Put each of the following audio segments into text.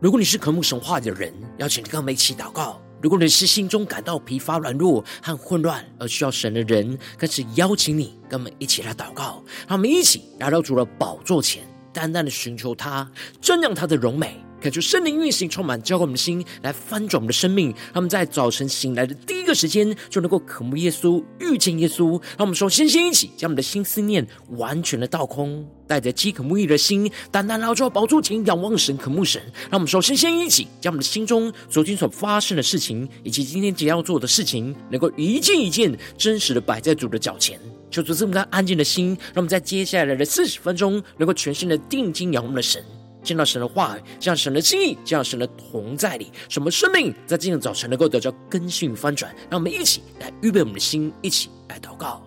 如果你是渴慕神话的人，邀请你跟我们一起祷告；如果你是心中感到疲乏、软弱和混乱而需要神的人，更是邀请你跟我们一起来祷告。让我们一起来到主的宝座前，淡淡的寻求他，瞻仰他的荣美。感受圣灵运行，充满，浇灌我们的心，来翻转我们的生命。他们在早晨醒来的第个时间，就能够渴慕耶稣，遇见耶稣。让我们说先先一起将我们的心思念完全的倒空，带着饥渴沐浴的心，单单来到宝座前仰望神，渴慕神。让我们说先先一起将我们的心中昨天所发生的事情，以及今天即将要做的事情，能够一件一件真实的摆在主的脚前。求主这么安静的心，让我们在接下来的四十分钟，能够全心的定睛仰望的神。见到神的话语，见到神的心意，见到神的同在里，什么生命在今天早晨能够得到更新翻转？让我们一起来预备我们的心，一起来祷告。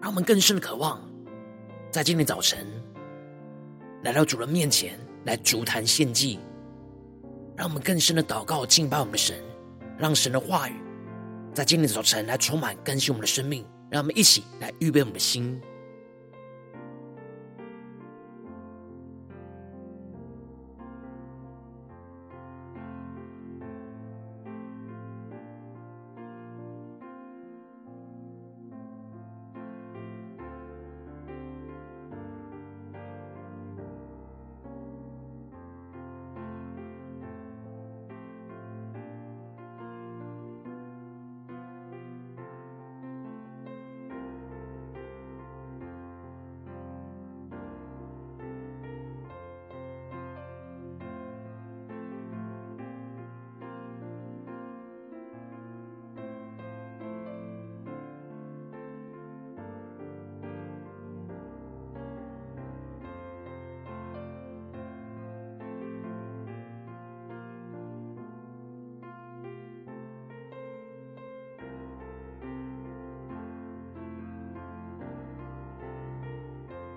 让我们更深的渴望，在今天早晨来到主人面前来足坛献祭，让我们更深的祷告敬拜我们的神，让神的话语。在今天的早晨，来充满更新我们的生命，让我们一起来预备我们的心。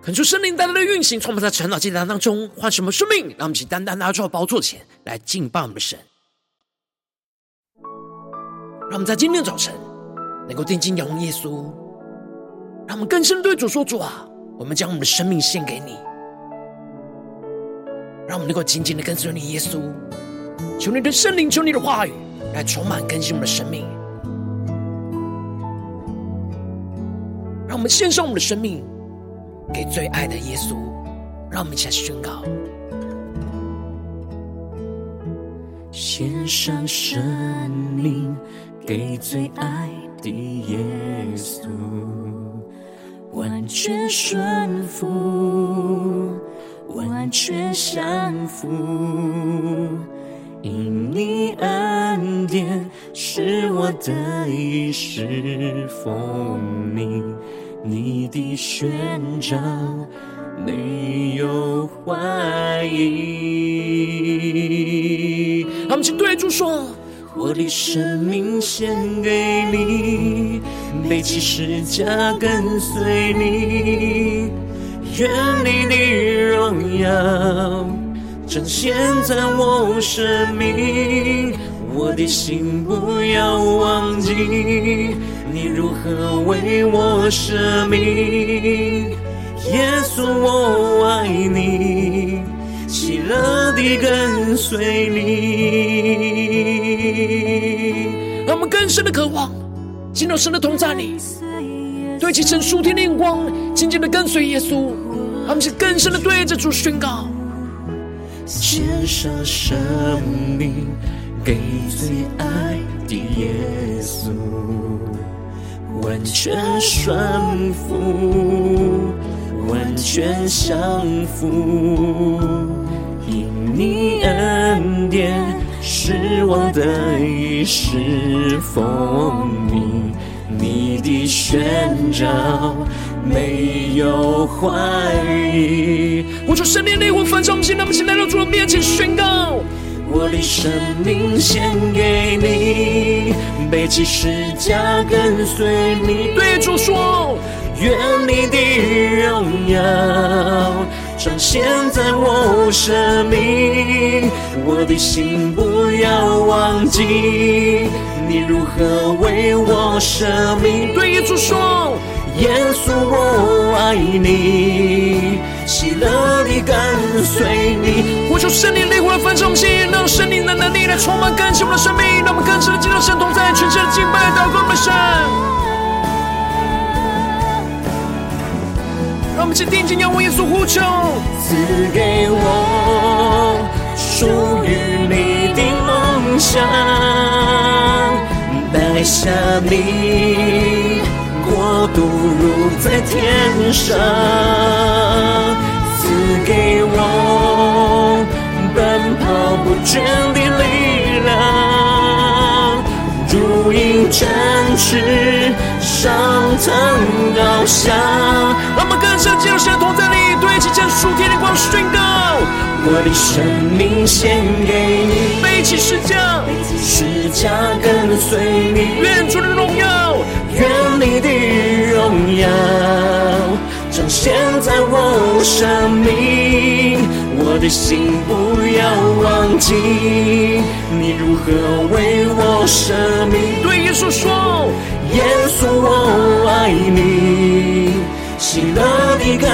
恳求圣灵带来的运行，充满在成长祭坛当中，换什么生命？让我们一起单单拿到宝座前来敬拜我们的神。让我们在今天的早晨能够定睛仰望耶稣，让我们更深对主说：“主啊，我们将我们的生命献给你。”让我们能够紧紧的跟随你，耶稣。求你的圣灵，求你的话语来充满更新我们的生命。让我们献上我们的生命。给最爱的耶稣，让我们一起来宣告：献上生命给最爱的耶稣，完全顺服，完全降服，因你恩典是我的一世奉你。你的宣召没有怀疑。让我们请对主说：我的生命献给你，背起十架跟随你，愿你的荣耀彰显在我生命，我的心不要忘记。你如何为我舍命？耶稣，我爱你，喜乐地跟随你。让我们更深的渴望，进入神的同在里，对齐神属天的眼光，紧紧的跟随耶稣。让我们是更深的对着主宣告：献上生命给最爱的耶稣。完全顺服，完全降服，因你恩典是我得以侍奉你，你的宣召没有怀疑。我说圣灵的灵魂焚烧我们心，那么现在到主的面前宣告。我的生命献给你，背起十架跟随你。对主说，愿你的荣耀彰显在我生命，我的心不要忘记你如何为我舍命。对主说，耶稣，我爱你，喜乐地跟随你。呼求圣灵烈火来焚烧我们心，让圣灵的能力来充满更新我们的生命，让我们更深的进入神同在，全身的敬拜祷告我们的神。让我们一起定睛仰望耶稣，呼求赐给我属于你的梦想，带下你。国度如在天上，赐给我奔跑不倦的力量，如鹰展翅上腾翱翔。让我们更深进入神同在里，对齐将属天的光宣告：我的生命献给你，背起十架，十架跟随你，愿主的荣耀。愿你的荣耀彰显在我生命，我的心不要忘记你如何为我舍命。对耶稣说，耶稣我爱你，喜乐地跟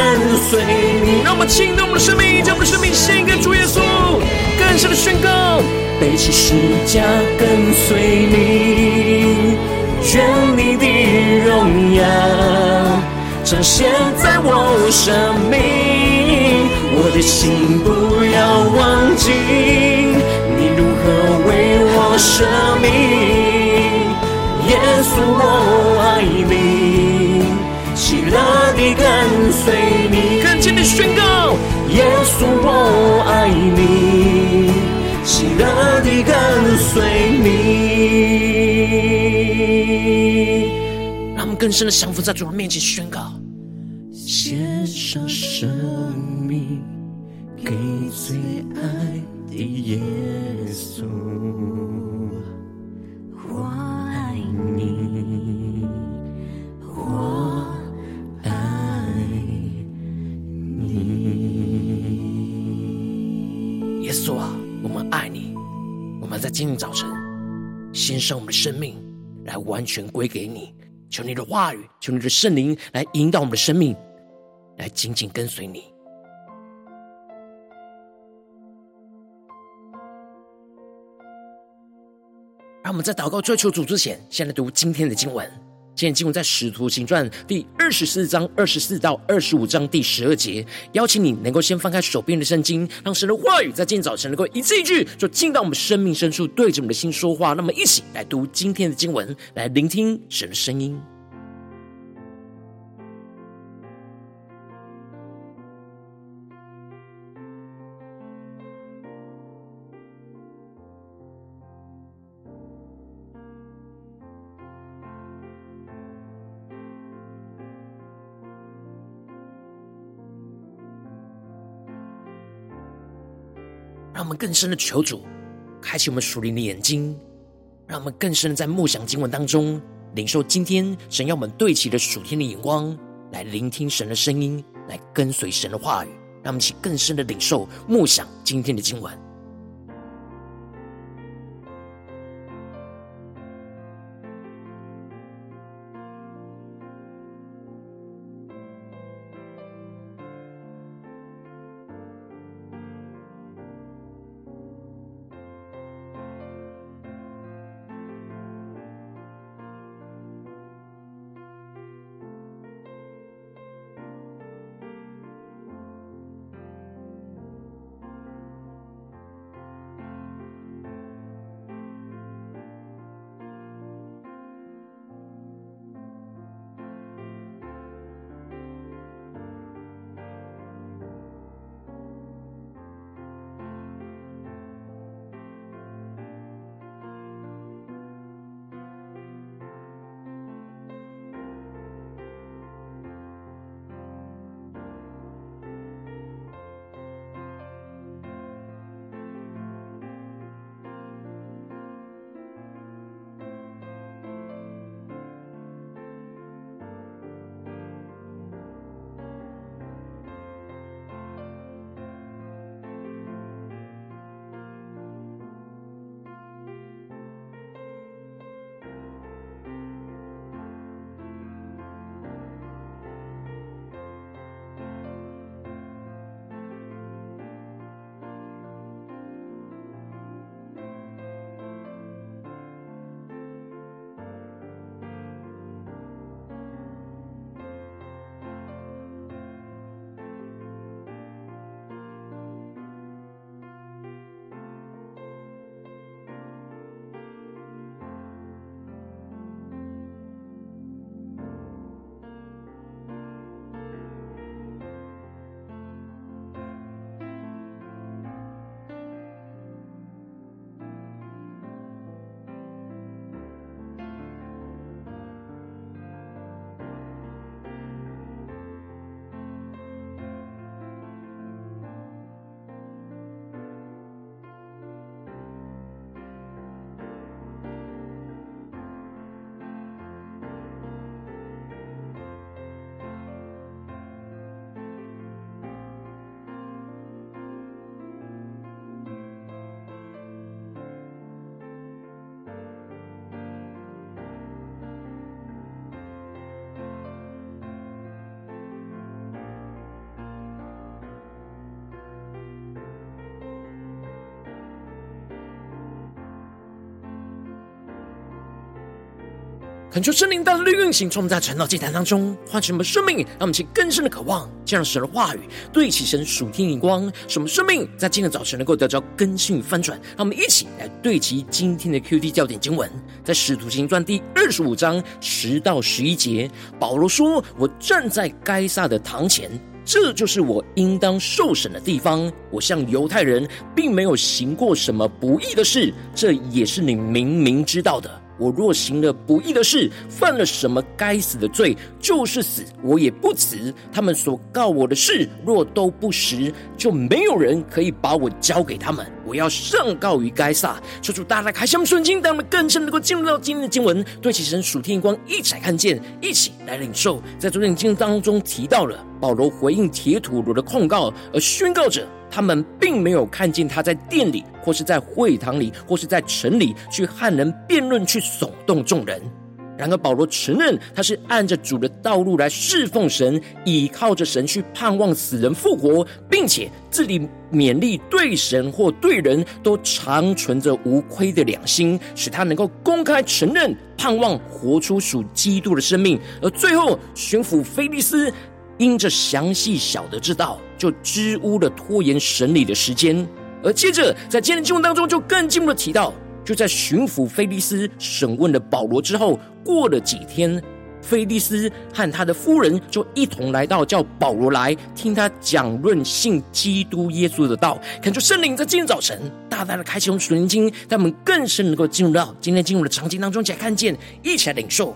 随你。让我们倾倒我们的生命，将我们的生命献给主耶稣，更深的宣告，背起十架跟随你。愿你的荣耀彰显在我生命，我的心不要忘记你如何为我舍命。耶稣，我爱你，喜乐地跟随你。更坚定宣告，耶稣，我爱你，喜乐地跟随你。让我们更深的降服在主的面前宣告：上我们的生命。来完全归给你，求你的话语，求你的圣灵来引导我们的生命，来紧紧跟随你。让我们在祷告追求主之前，先来读今天的经文。今天经文在《使徒行传》第二十四章二十四到二十五章第十二节。邀请你能够先翻开手边的圣经，让神的话语在今天早晨能够一字一句，就进到我们生命深处，对着我们的心说话。那么，一起来读今天的经文，来聆听神的声音。让我们更深的求主开启我们属灵的眼睛，让我们更深的在默想经文当中领受今天神要我们对齐的属天的眼光，来聆听神的声音，来跟随神的话语，让我们一起更深的领受默想今天的经文。恳求圣灵大大的运行，从我们在传道祭坛当中唤醒我们生命，让我们去更深的渴望，这样神的话语对齐神属天灵光，使我们生命在今天早晨能够得到更新与翻转。让我们一起来对齐今天的 QD 焦点经文，在使徒行传第二十五章十到十一节，保罗说：“我站在该撒的堂前，这就是我应当受审的地方。我向犹太人并没有行过什么不义的事，这也是你明明知道的。”我若行了不义的事，犯了什么该死的罪，就是死，我也不辞。他们所告我的事，若都不实，就没有人可以把我交给他们。我要上告于该撒。求主大大开箱瞬间，让我们更深能够进入到今天的经文，对其神属天光，一起来看见，一起来领受。在昨天经当中提到了保罗回应铁土罗的控告，而宣告着。他们并没有看见他在殿里，或是在会堂里，或是在城里去和人辩论，去耸动众人。然而保罗承认他是按着主的道路来侍奉神，倚靠着神去盼望死人复活，并且自己勉励对神或对人都常存着无亏的良心，使他能够公开承认，盼望活出属基督的生命。而最后巡抚菲利斯。因着详细晓得之道，就支吾了拖延审理的时间。而接着在今天的经文当中，就更进一步的提到，就在巡抚菲利斯审问了保罗之后，过了几天，菲利斯和他的夫人就一同来到，叫保罗来听他讲论信基督耶稣的道。恳求圣灵在今天早晨大大的开启我们属灵经，让我们更深能够进入到今天经文的场景当中，一起来看见，一起来领受。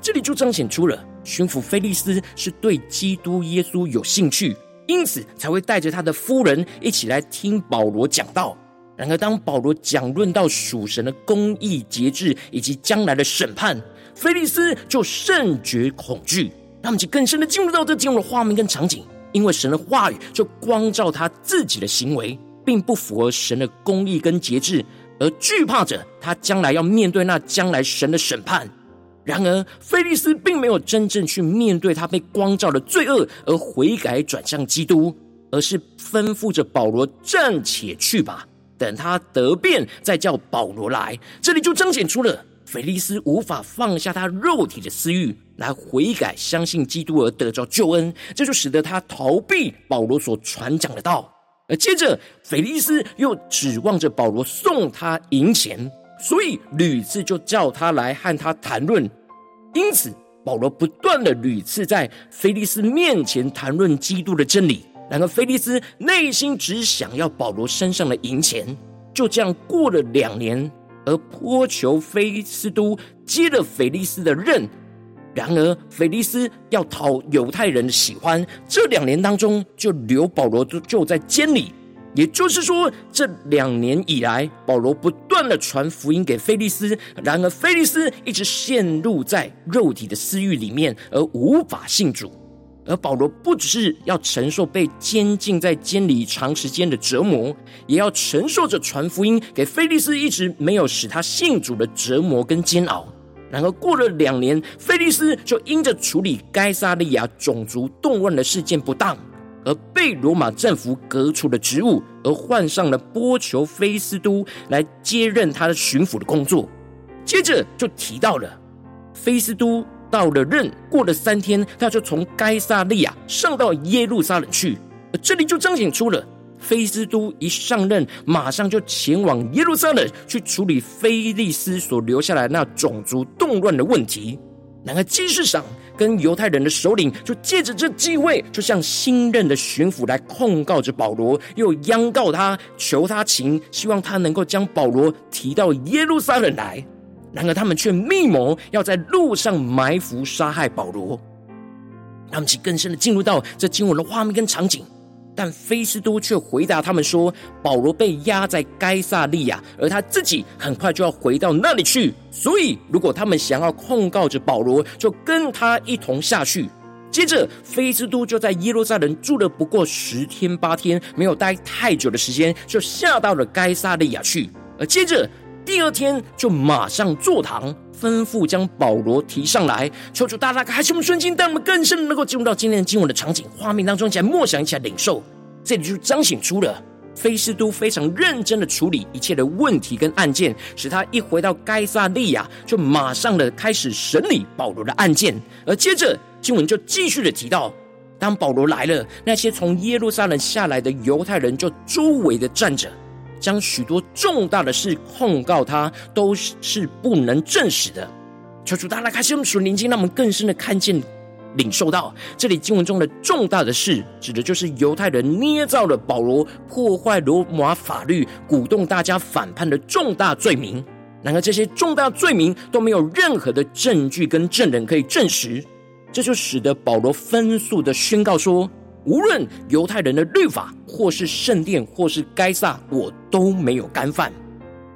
这里就彰显出了。巡抚菲利斯是对基督耶稣有兴趣，因此才会带着他的夫人一起来听保罗讲道。然而，当保罗讲论到属神的公义、节制以及将来的审判，菲利斯就甚觉恐惧。让我们就更深的进入到这经文的画面跟场景，因为神的话语就光照他自己的行为，并不符合神的公义跟节制，而惧怕着他将来要面对那将来神的审判。然而，腓利斯并没有真正去面对他被光照的罪恶而悔改转向基督，而是吩咐着保罗暂且去吧，等他得便再叫保罗来。这里就彰显出了腓利斯无法放下他肉体的私欲来悔改，相信基督而得着救恩，这就使得他逃避保罗所传讲的道。而接着，腓利斯又指望着保罗送他银钱，所以屡次就叫他来和他谈论。因此，保罗不断的屡次在腓利斯面前谈论基督的真理。然而，腓利斯内心只想要保罗身上的银钱。就这样过了两年，而波求菲斯都接了腓利斯的任。然而，腓利斯要讨犹太人的喜欢，这两年当中就留保罗就就在监里。也就是说，这两年以来，保罗不断的传福音给菲利斯，然而菲利斯一直陷入在肉体的私欲里面，而无法信主。而保罗不只是要承受被监禁在监里长时间的折磨，也要承受着传福音给菲利斯一直没有使他信主的折磨跟煎熬。然而过了两年，菲利斯就因着处理该撒利亚种族动乱的事件不当。而被罗马政府革除了职务，而换上了波求菲斯都来接任他的巡抚的工作。接着就提到了菲斯都到了任，过了三天，他就从该撒利亚上到耶路撒冷去。这里就彰显出了菲斯都一上任，马上就前往耶路撒冷去处理菲利斯所留下来那种族动乱的问题。然而，记事上跟犹太人的首领就借着这机会，就向新任的巡抚来控告着保罗，又央告他，求他情，希望他能够将保罗提到耶路撒冷来。然而，他们却密谋要在路上埋伏杀害保罗。他们其更深的进入到这经文的画面跟场景。但菲斯都却回答他们说：“保罗被押在该撒利亚，而他自己很快就要回到那里去。所以，如果他们想要控告着保罗，就跟他一同下去。”接着，菲斯都就在耶路撒冷住了不过十天八天，没有待太久的时间，就下到了该撒利亚去。而接着，第二天就马上坐堂。吩咐将保罗提上来，求主大大开启我们顺境，让我们更深能够进入到今天的经文的场景画面当中，一起来默想，一起来领受。这里就彰显出了菲斯都非常认真的处理一切的问题跟案件，使他一回到该撒利亚，就马上的开始审理保罗的案件。而接着经文就继续的提到，当保罗来了，那些从耶路撒冷下来的犹太人就周围的站着，将许多重大的事控告他，都是是不能证实的。求主大家开始我们属灵经，让我们更深的看见。领受到这里经文中的重大的事，指的就是犹太人捏造了保罗破坏罗马法律、鼓动大家反叛的重大罪名。然而，这些重大罪名都没有任何的证据跟证人可以证实，这就使得保罗分诉的宣告说：无论犹太人的律法，或是圣殿，或是该撒，我都没有干犯。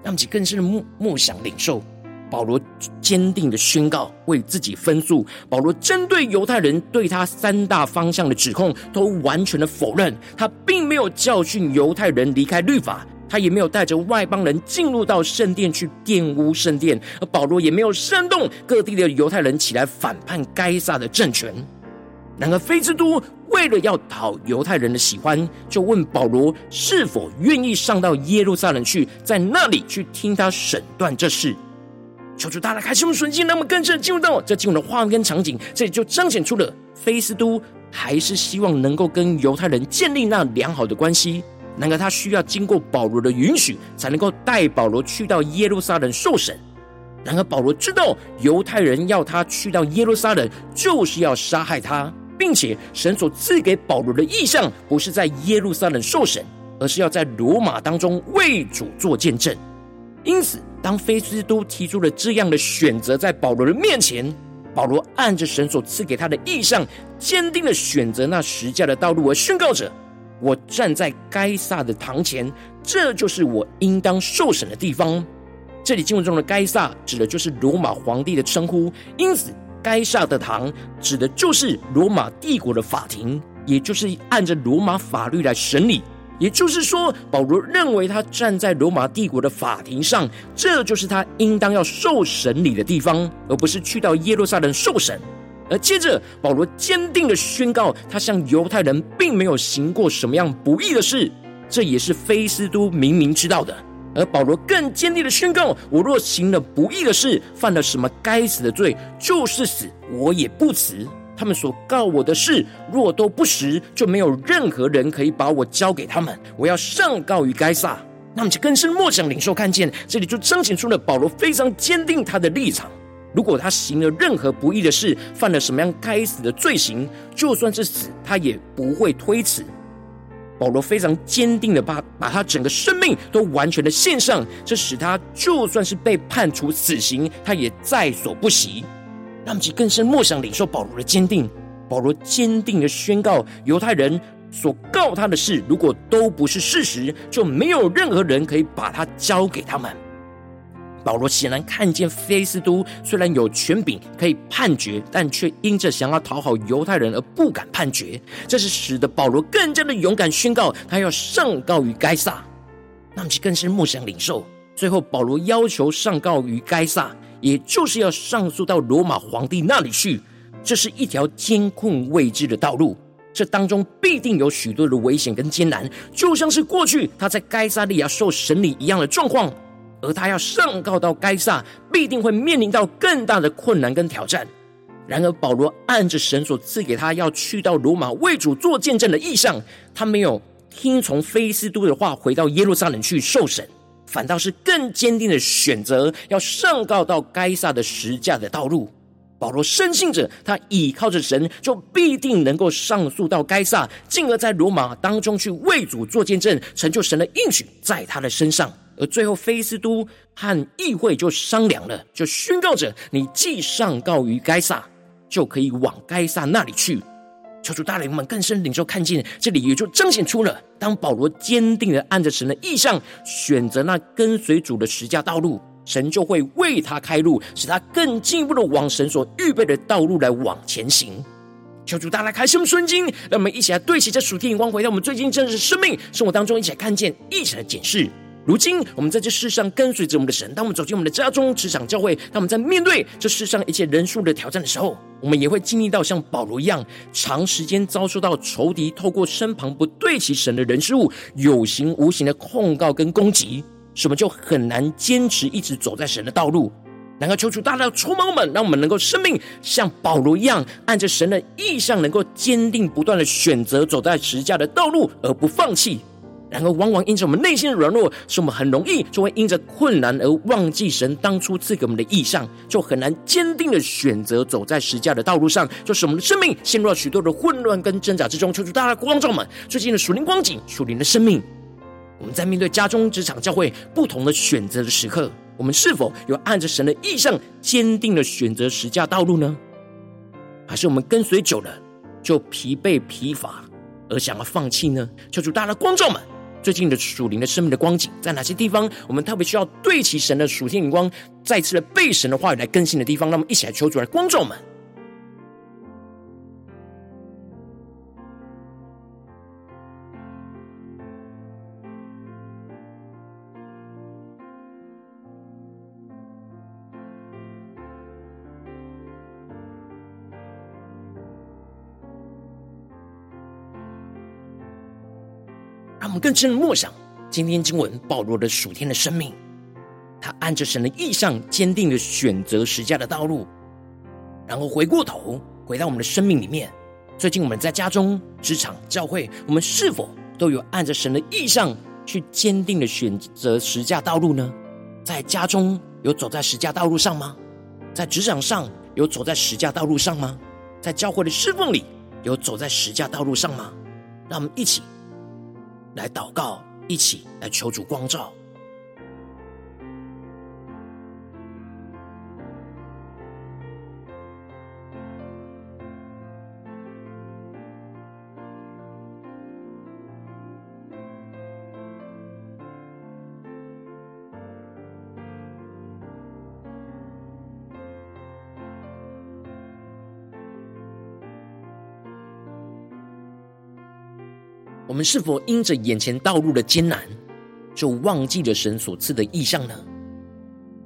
让其更深的默默想领受。保罗坚定的宣告，为自己分诉。保罗针对犹太人对他三大方向的指控，都完全的否认。他并没有教训犹太人离开律法，他也没有带着外邦人进入到圣殿去玷污圣殿。而保罗也没有煽动各地的犹太人起来反叛该撒的政权。然而，菲斯都为了要讨犹太人的喜欢，就问保罗是否愿意上到耶路撒冷去，在那里去听他审断这事。求主大大开启我们的眼睛，让我们更深进入到这进入的画面跟场景，这里就彰显出了菲斯都还是希望能够跟犹太人建立那良好的关系。然而，他需要经过保罗的允许，才能够带保罗去到耶路撒冷受审。然而，保罗知道犹太人要他去到耶路撒冷，就是要杀害他，并且神所赐给保罗的意象，不是在耶路撒冷受审，而是要在罗马当中为主做见证。因此，当菲斯都提出了这样的选择在保罗的面前，保罗按着神所赐给他的意象，坚定的选择那十架的道路，而宣告着：“我站在该撒的堂前，这就是我应当受审的地方。”这里经文中的该撒指的就是罗马皇帝的称呼，因此该撒的堂指的就是罗马帝国的法庭，也就是按着罗马法律来审理。也就是说，保罗认为他站在罗马帝国的法庭上，这就是他应当要受审理的地方，而不是去到耶路撒冷受审。而接着，保罗坚定的宣告，他向犹太人并没有行过什么样不义的事，这也是菲斯都明明知道的。而保罗更坚定的宣告：我若行了不义的事，犯了什么该死的罪，就是死，我也不辞。他们所告我的事，若都不实，就没有任何人可以把我交给他们。我要上告于该撒。那么就更深默想领受看见，这里就彰显出了保罗非常坚定他的立场。如果他行了任何不义的事，犯了什么样该死的罪行，就算是死，他也不会推辞。保罗非常坚定的把把他整个生命都完全的献上，这使他就算是被判处死刑，他也在所不惜。让其更深默想领受保罗的坚定。保罗坚定的宣告：犹太人所告他的事，如果都不是事实，就没有任何人可以把他交给他们。保罗显然看见菲斯都虽然有权柄可以判决，但却因着想要讨好犹太人而不敢判决。这是使得保罗更加的勇敢宣告，他要上告于该撒。让其更深默想领受。最后，保罗要求上告于该撒。也就是要上诉到罗马皇帝那里去，这是一条艰困未知的道路，这当中必定有许多的危险跟艰难，就像是过去他在该撒利亚受审理一样的状况。而他要上告到该撒，必定会面临到更大的困难跟挑战。然而，保罗按着神所赐给他要去到罗马为主做见证的意向，他没有听从菲斯都的话，回到耶路撒冷去受审。反倒是更坚定的选择，要上告到该撒的十架的道路。保罗深信着，他倚靠着神，就必定能够上诉到该撒，进而在罗马当中去为主做见证，成就神的应许在他的身上。而最后，菲斯都和议会就商量了，就宣告着：你既上告于该撒，就可以往该撒那里去。求主大领们更深领受看见，这里也就彰显出了，当保罗坚定的按着神的意向，选择那跟随主的十架道路，神就会为他开路，使他更进一步的往神所预备的道路来往前行。求主大来开圣顺经，让我们一起来对齐这属天眼光，回到我们最近真实生命生活当中，一起来看见，一起来检视。如今，我们在这世上跟随着我们的神，当我们走进我们的家中、职场、教会，当我们在面对这世上一切人数的挑战的时候，我们也会经历到像保罗一样，长时间遭受到仇敌透过身旁不对齐神的人事物，有形无形的控告跟攻击，使我们就很难坚持一直走在神的道路。能够求主大大充满我们，让我们能够生命像保罗一样，按着神的意象，能够坚定不断的选择走在十架的道路，而不放弃。然而，往往因着我们内心的软弱，使我们很容易就会因着困难而忘记神当初赐给我们的意象，就很难坚定的选择走在实架的道路上，就使我们的生命陷入了许多的混乱跟挣扎之中。求主大家光照们最近的属灵光景、属灵的生命，我们在面对家中、职场、教会不同的选择的时刻，我们是否有按着神的意象坚定的选择实架道路呢？还是我们跟随久了就疲惫疲乏而想要放弃呢？求主大家光照们。最近的属灵的生命的光景，在哪些地方我们特别需要对齐神的属性眼光，再次的被神的话语来更新的地方？那么一起来求主来光照们。我们更深的默想今天经文保罗的属天的生命，他按着神的意象，坚定的选择十架的道路，然后回过头回到我们的生命里面。最近我们在家中、职场、教会，我们是否都有按着神的意象去坚定的选择十架道路呢？在家中有走在十架道路上吗？在职场上有走在十架道路上吗？在教会的侍奉里有走在十架道路上吗？让我们一起。来祷告，一起来求主光照。们是否因着眼前道路的艰难，就忘记了神所赐的意象呢？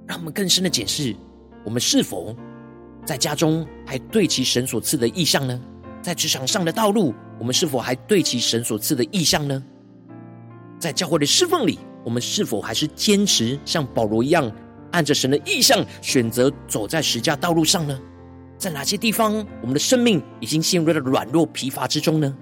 让我们更深的检视，我们是否在家中还对齐神所赐的意象呢？在职场上的道路，我们是否还对齐神所赐的意象呢？在教会的侍奉里，我们是否还是坚持像保罗一样，按着神的意象，选择走在十架道路上呢？在哪些地方，我们的生命已经陷入了软弱疲乏之中呢？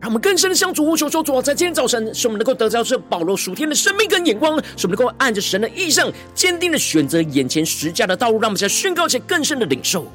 让我们更深的向主呼求说：主啊，在今天早晨，使我们能够得着这保罗属天的生命跟眼光，使我们能够按着神的意象，坚定的选择眼前实价的道路。让我们在宣告前更深的领受。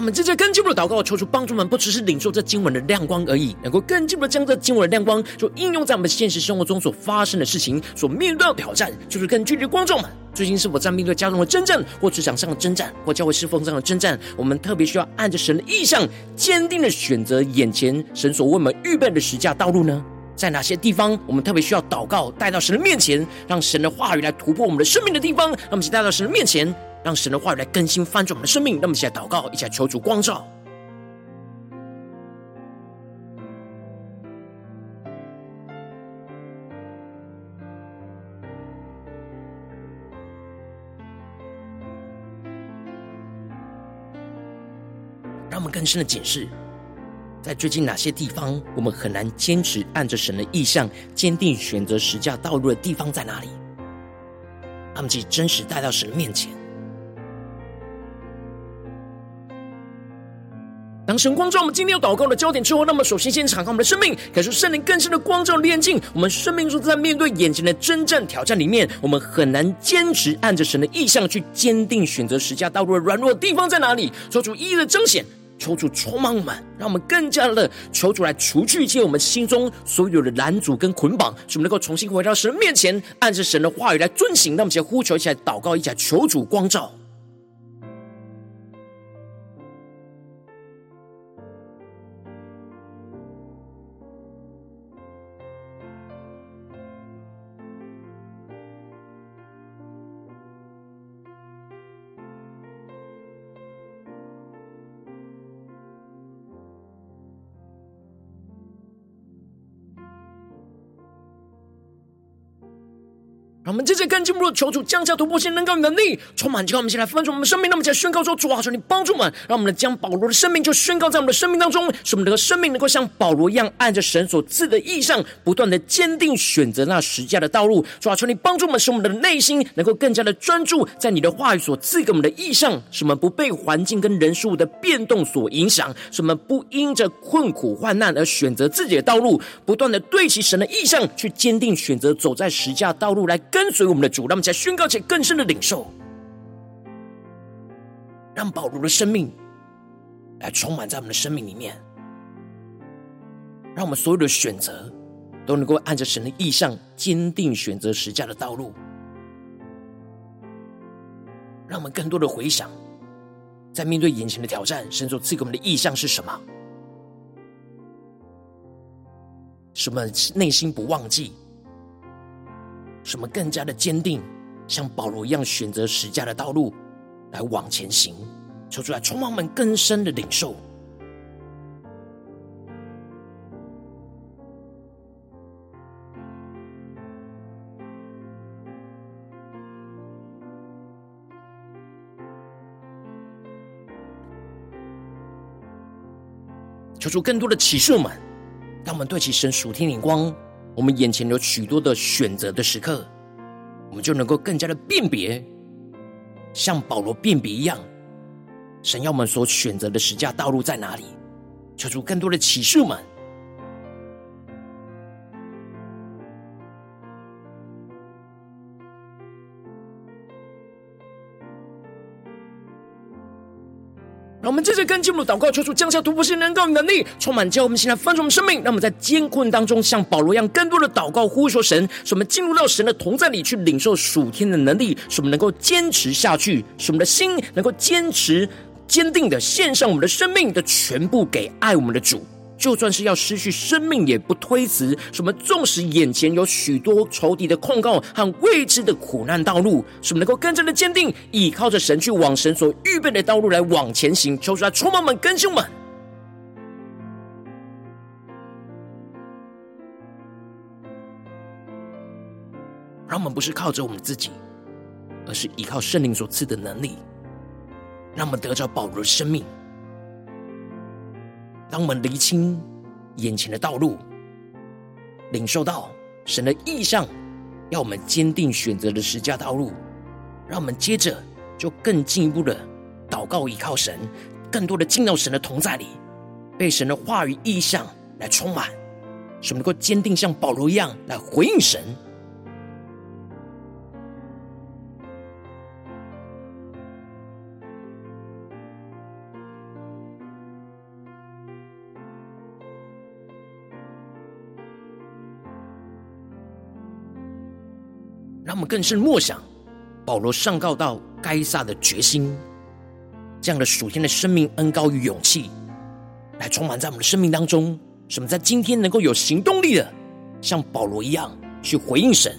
我们接着更进一步的祷告，求主帮助我们，不只是领受这经文的亮光而已，能够更进一步的将这经文的亮光，就应用在我们现实生活中所发生的事情，所面对的挑战，就是更具体的观众们。最近是否在面对家中的征战，或职场上的征战，或教会侍奉上的征战？我们特别需要按着神的意象，坚定的选择眼前神所为我们预备的十架道路呢？在哪些地方，我们特别需要祷告，带到神的面前，让神的话语来突破我们的生命的地方，让我们先带到神的面前。让神的话语来更新翻转我们的生命，让我们一起来祷告，一起来求主光照。让我们更深的检视，在最近哪些地方，我们很难坚持按着神的意象，坚定选择十架道路的地方在哪里？让我们去真实带到神的面前。当神光照我们今天要祷告的焦点之后，那么首先先敞开我们的生命，感受圣灵更深的光照炼净。我们生命中在面对眼前的征战挑战里面，我们很难坚持按着神的意向去坚定选择十架道路的软弱的地方在哪里？求主一一的彰显，求主充满我们，让我们更加的求主来除去一切我们心中所有的拦阻跟捆绑，使我们能够重新回到神面前，按着神的话语来遵行。让我们一起来呼求，一起来祷告，一下求主光照。我们接着更进一步求主降下突破性能高与能力，充满之后，我们先来翻转我们生命。那么，在宣告说：“主啊，求你帮助我们，让我们将保罗的生命就宣告在我们的生命当中，使我们的生命能够像保罗一样，按着神所赐的意象，不断的坚定选择那十架的道路。主啊，求你帮助我们，使我们的内心能够更加的专注在你的话语所赐给我们的意象，使我们不被环境跟人事物的变动所影响，使我们不因着困苦患难而选择自己的道路，不断的对齐神的意象，去坚定选择走在十架道路来更跟随我们的主，让我们在宣告起更深的领受，让保罗的生命来充满在我们的生命里面，让我们所有的选择都能够按着神的意象，坚定选择十架的道路，让我们更多的回想，在面对眼前的挑战，神所赐给我们的意象是什么？什么内心不忘记。什么更加的坚定，像保罗一样选择十架的道路来往前行，求出来充满我们更深的领受。求出更多的启示们，让我们对其神属天灵光。我们眼前有许多的选择的时刻，我们就能够更加的辨别，像保罗辨别一样，神要我们所选择的十架道路在哪里？求出更多的启示们。们接着跟进我们的祷告，求主降下突破性能够能力，充满教我们现在翻转我们生命。让我们在艰困当中，像保罗一样，更多的祷告呼求神，使我们进入到神的同在里去领受属天的能力，使我们能够坚持下去，使我们的心能够坚持坚定的献上我们的生命的全部给爱我们的主。就算是要失去生命，也不推辞。什么？纵使眼前有许多仇敌的控告和未知的苦难道路，什么能够更加的坚定，倚靠着神去往神所预备的道路来往前行。求主来充满我们，更新们，让我们不是靠着我们自己，而是依靠圣灵所赐的能力，让我们得着保罗的生命。当我们厘清眼前的道路，领受到神的意象，要我们坚定选择的十架道路，让我们接着就更进一步的祷告，依靠神，更多的进到神的同在里，被神的话语意象来充满，使我们能够坚定像保罗一样来回应神。更是默想保罗上告到该撒的决心，这样的属天的生命恩高与勇气，来充满在我们的生命当中，什么在今天能够有行动力的，像保罗一样去回应神，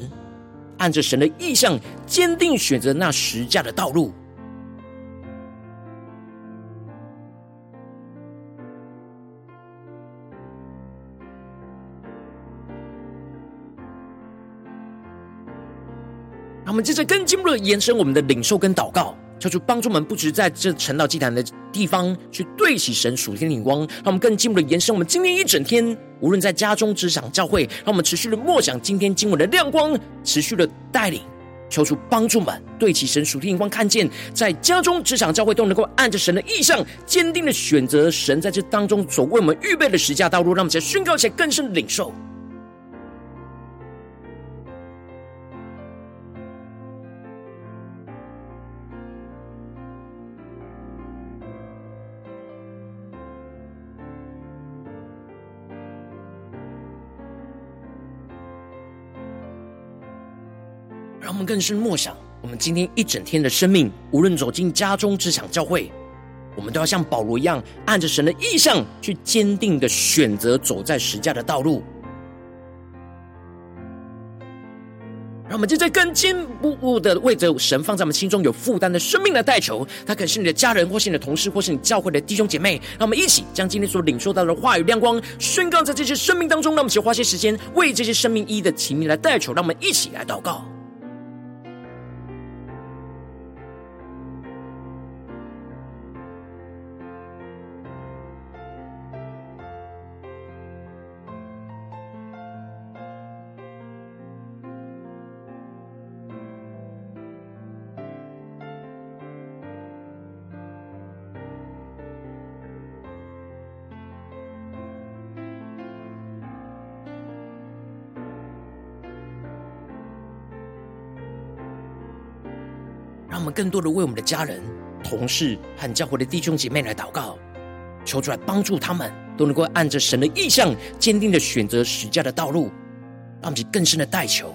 按着神的意向，坚定选择那十架的道路。我们接着更进一步的延伸我们的领受跟祷告，求主帮助我们，不只在这晨祷祭坛的地方去对齐神属天的光，让我们更进一步的延伸我们今天一整天，无论在家中、职场、教会，让我们持续的默想今天经文的亮光，持续的带领，求主帮助们对齐神属天眼光，看见在家中、职场、教会都能够按着神的意象，坚定的选择神在这当中所为我们预备的十架道路，让我们在宣告起来更深的领受。更深默想，我们今天一整天的生命，无论走进家中、职场、教会，我们都要像保罗一样，按着神的意象，去坚定的选择走在十架的道路。让我们就在更进一步的为着神放在我们心中有负担的生命来代求。他可能是你的家人，或是你的同事，或是你教会的弟兄姐妹。让我们一起将今天所领受到的话语亮光宣告在这些生命当中。让我们一起花些时间为这些生命意义的奇妙来代求。让我们一起来祷告。我们更多的为我们的家人、同事和教会的弟兄姐妹来祷告，求主来帮助他们，都能够按着神的意向，坚定的选择十架的道路，让我们去更深的代求。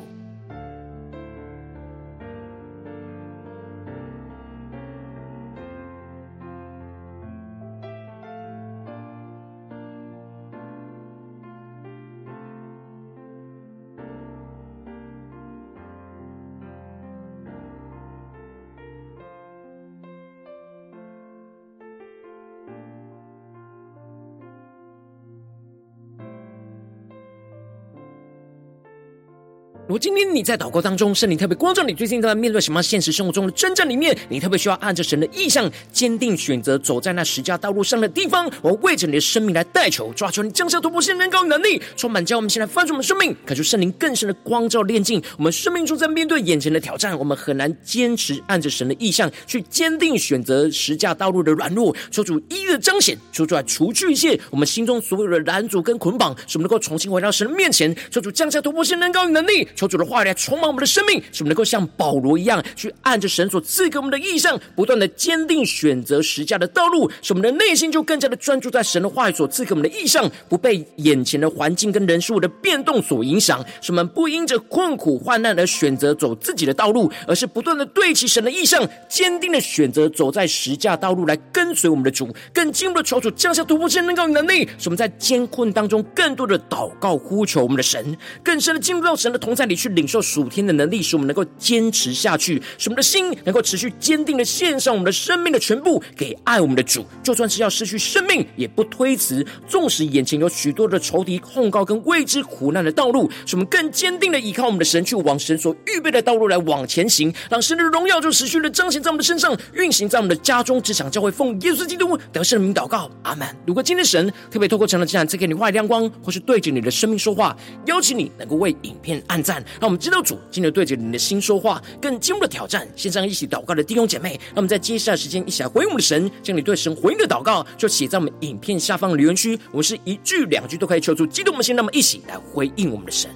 如果今天你在祷告当中，圣灵特别光照你，最近正在面对什么现实生活中的征战里面，你特别需要按着神的意象，坚定选择走在那十架道路上的地方，我为着你的生命来代求，抓住你降下突破性能高能力，充满将我们现在翻转我们生命，感受圣灵更深的光照炼净我们生命中，在面对眼前的挑战，我们很难坚持按着神的意象去坚定选择十架道路的软弱，求主一一的彰显，求主来除去一切我们心中所有的拦阻跟捆绑，使我们能够重新回到神的面前，求主降下突破性能高能力。求主的话语来充满我们的生命，使我们能够像保罗一样，去按着神所赐给我们的意象，不断的坚定选择实价的道路，使我们的内心就更加的专注在神的话语所赐给我们的意象，不被眼前的环境跟人事物的变动所影响，使我们不因着困苦患难而选择走自己的道路，而是不断的对齐神的意象，坚定的选择走在实价道路来跟随我们的主，更进一步的求主降下突破性能够能力，使我们在艰困当中更多的祷告呼求我们的神，更深的进入到神的同在里去领。受属天的能力，使我们能够坚持下去；使我们的心能够持续坚定的献上我们的生命的全部给爱我们的主。就算是要失去生命，也不推辞。纵使眼前有许多的仇敌控告跟未知苦难的道路，使我们更坚定的依靠我们的神，去往神所预备的道路来往前行。让神的荣耀就持续的彰显在我们的身上，运行在我们的家中、职场、教会，奉耶稣基督得胜的名祷告，阿门。如果今天神特别透过成了这样，赐给你话语亮光，或是对着你的生命说话，邀请你能够为影片按赞，我们。知道主今天对着你的心说话，更进一步的挑战。线上一起祷告的弟兄姐妹，那我们在接下来时间一起来回应我们的神，将你对神回应的祷告就写在我们影片下方的留言区。我们是一句两句都可以求助激动我们心，那么一起来回应我们的神。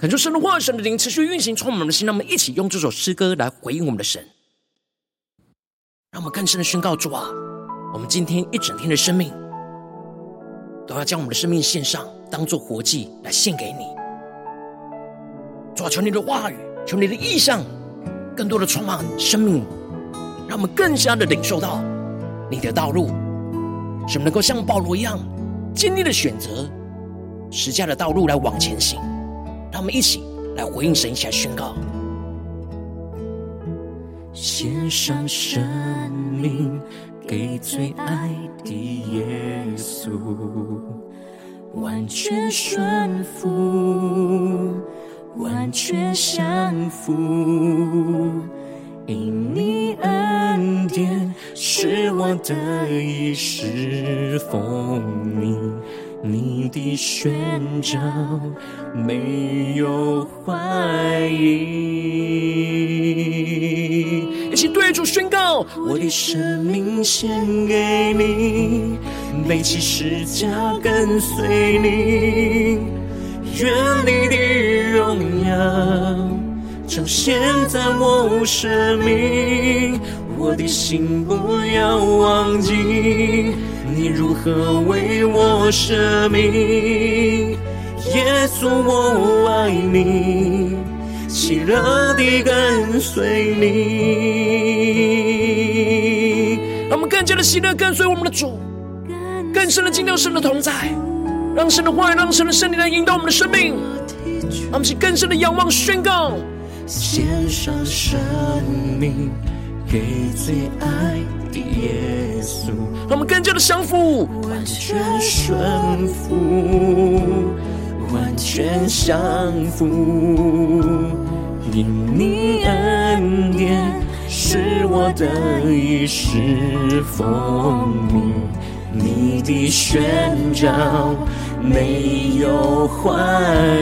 恳求神的话语、神的灵持续运行，充满我们的心。让我们一起用这首诗歌来回应我们的神，让我们更深的宣告：主啊，我们今天一整天的生命，都要将我们的生命献上，当做活祭来献给你。主啊，求你的话语，求你的意象，更多的充满生命，让我们更加的领受到你的道路，使我们能够像保罗一样，坚定的选择十架的道路来往前行。让我们一起来回应神，一起来宣告。献上生命给最爱的耶稣，完全顺服，完全降服，因你恩典使我得以侍奉你。你的宣召没有怀疑，一起对主宣告：我的生命献给你，背起十字架跟随你，愿你的荣耀彰显在我生命，我的心不要忘记。你如何为我舍命？耶稣，我爱你，喜乐地跟随你。让我们更加的喜乐跟随我们的主，更深的经历神的同在，让神的话语，让神的圣灵来引导我们的生命。让我们去更深的仰望宣告，献上生命给最爱的耶稣，让我们更加的降服，完全顺服，完全降服。因你恩典是我得以侍奉你，你的宣召没有怀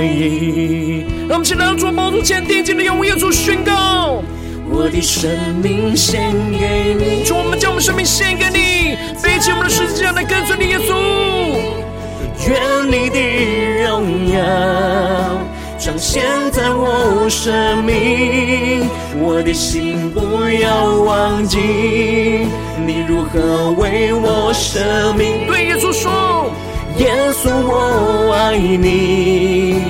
疑。让我们现在要做宝座前定睛的仰望，要做宣告。我的生命献给你，主，我们将我们生命献给你，背起我们的十字架来跟随你，耶稣。愿你的荣耀彰显在我生命，我的心不要忘记你如何为我舍命。对耶稣说，耶稣我爱你。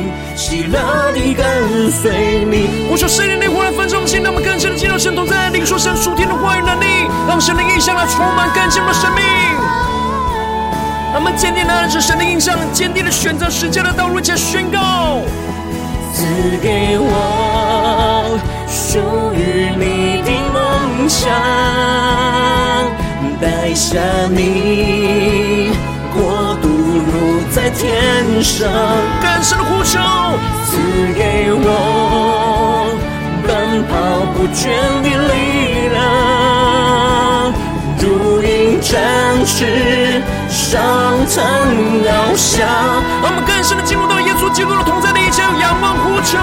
喜乐地跟随你。我说圣灵的话语分中心，让我们更深的进入神同在，领受神属天的话语能力，让神的异象来充满更新我们的生命。让我们坚定的按着神的印象，坚定的选择十架的道路，且宣告：赐给我属于你的梦想，带下你国度如在天上。更深的呼求，赐给我奔跑不倦的力量，如鹰展翅，上腾翱翔。让我们更深的进入到耶稣基督的同在的一切，仰望呼求。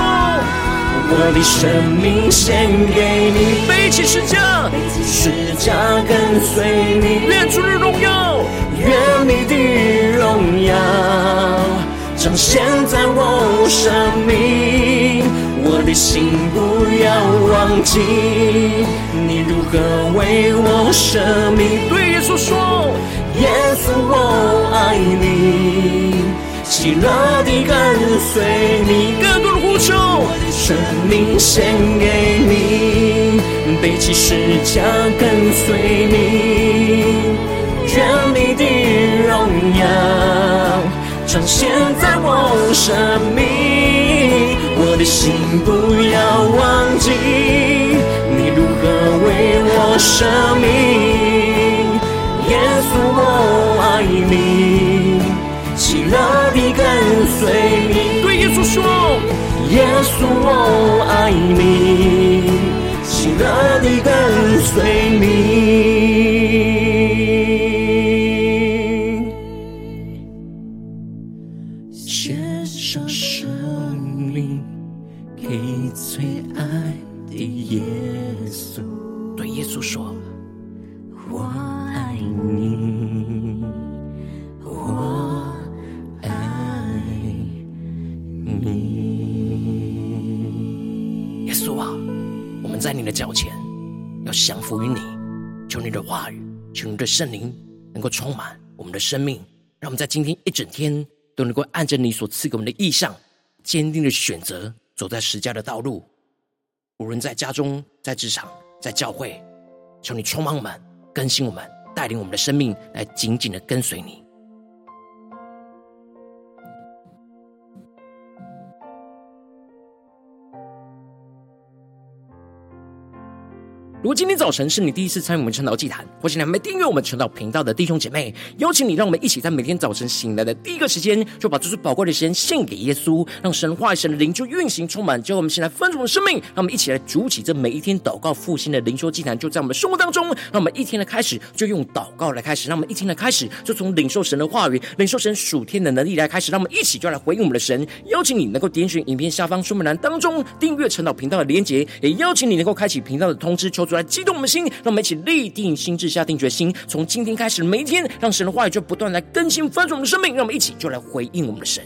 我的生命献给你，背起十架，十架跟随你，列祖的荣耀，愿你的荣耀。彰显在我生命，我的心不要忘记你如何为我舍命。对耶稣说，耶稣我爱你，喜乐地跟随你。更多的呼求，生命献给你，背起十架跟随你，愿你的荣耀。彰显在我生命，我的心不要忘记你如何为我舍命。耶稣，我爱你，乐地跟随你。对耶稣说，耶稣，我爱你，喜乐地跟随你。在你的脚前，要降服于你。求你的话语，求你的圣灵能够充满我们的生命，让我们在今天一整天都能够按着你所赐给我们的意象，坚定的选择走在十家的道路。无论在家中、在职场、在教会，求你充满我们，更新我们，带领我们的生命来紧紧的跟随你。如果今天早晨是你第一次参与我们晨祷祭坛，或是你还没订阅我们晨祷频道的弟兄姐妹，邀请你，让我们一起在每天早晨醒来的第一个时间，就把这最宝贵的时间献给耶稣，让神话、神的灵就运行充满，叫我们先来分盛的生命。让我们一起来筑起这每一天祷告复兴的灵修祭坛，就在我们生活当中。让我们一天的开始就用祷告来开始，让我们一天的开始就从领受神的话语、领受神属天的能力来开始。让我们一起就来回应我们的神。邀请你能够点选影片下方说明栏当中订阅晨祷频道的连结，也邀请你能够开启频道的通知，求主来激动我们的心。让我们一起立定心智，下定决心，从今天开始，每一天，让神的话语就不断来更新翻转我们的生命。让我们一起就来回应我们的神。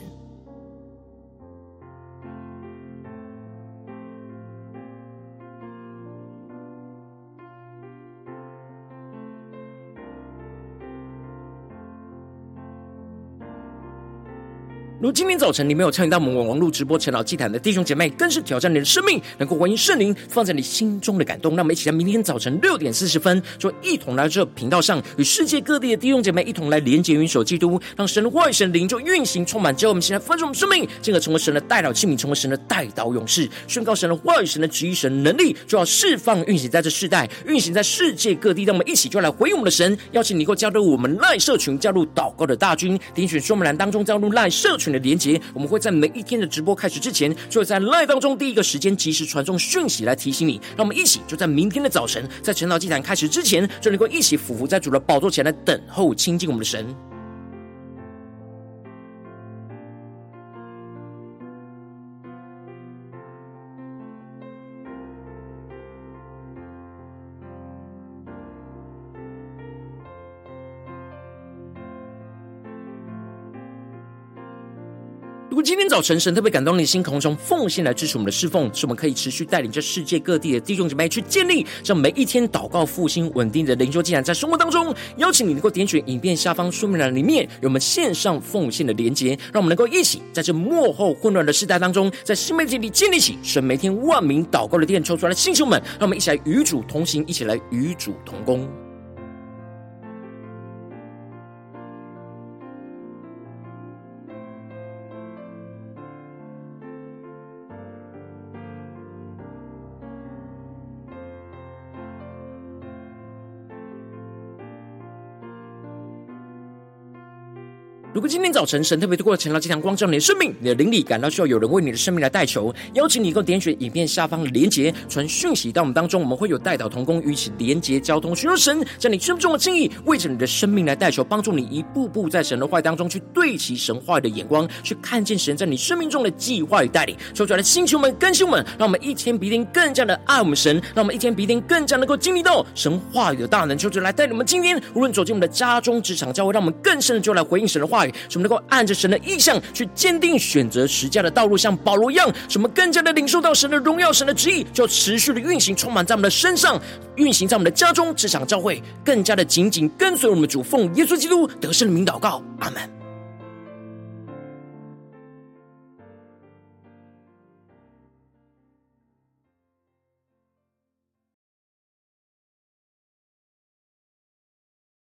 如今天早晨你没有参与到我们网络直播晨祷祭坛的弟兄姐妹，更是挑战你的生命，能够回应圣灵放在你心中的感动。让我们一起在明天早晨六点四十分，就一同来到这频道上，与世界各地的弟兄姐妹一同来连接、云手基督，让神的外、神灵就运行充满。叫我们现在分盛我们生命，进而成为神的代祷器皿，成为神的代祷勇士，宣告神的外、神的旨意、神的能力，就要释放运行在这世代，运行在世界各地。让我们一起就来回应我们的神，邀请你能够加入我们赖社群，加入祷告的大军，点选说明栏当中加入赖社群的连接，我们会在每一天的直播开始之前，就会在 Live 当中第一个时间及时传送讯息来提醒你。让我们一起就在明天的早晨，在晨祷祭坛开始之前，就能够一起俯伏在主的宝座前来等候亲近我们的神。天早晨，神特别感动你的心，空中奉献来支持我们的侍奉，使我们可以持续带领着世界各地的弟兄姐妹去建立，让每一天祷告复兴稳定的灵修进展，在生活当中，邀请你能够点选影片下方说明栏里面有我们线上奉献的连结，让我们能够一起在这幕后混乱的时代当中，在新媒体里建立起神每天万名祷告的殿，抽出来的弟兄们，让我们一起来与主同行，一起来与主同工。如果今天早晨神特别透过晨祷祭坛光照你的生命，你的灵里感到需要有人为你的生命来代求，邀请你能够点选影片下方的连结，传讯息到我们当中，我们会有代祷同工与其连结交通，寻求神在你生命中的心意，为着你的生命来代求，帮助你一步步在神的话语当中去对齐神话语的眼光，去看见神在你生命中的计划与带领。求主来的星球们、更新我们，让我们一天比一天更加的爱我们神，让我们一天比一天更加能够经历到神话语的大能。求主来带领我们今天无论走进我们的家中、职场、教会，让我们更深的就来回应神的话语。使我们能够按着神的意向去坚定选择持家的道路，像保罗一样，什么更加的领受到神的荣耀、神的旨意，就持续的运行，充满在我们的身上，运行在我们的家中、职场、教会，更加的紧紧跟随我们主，奉耶稣基督得胜的名祷告，阿门。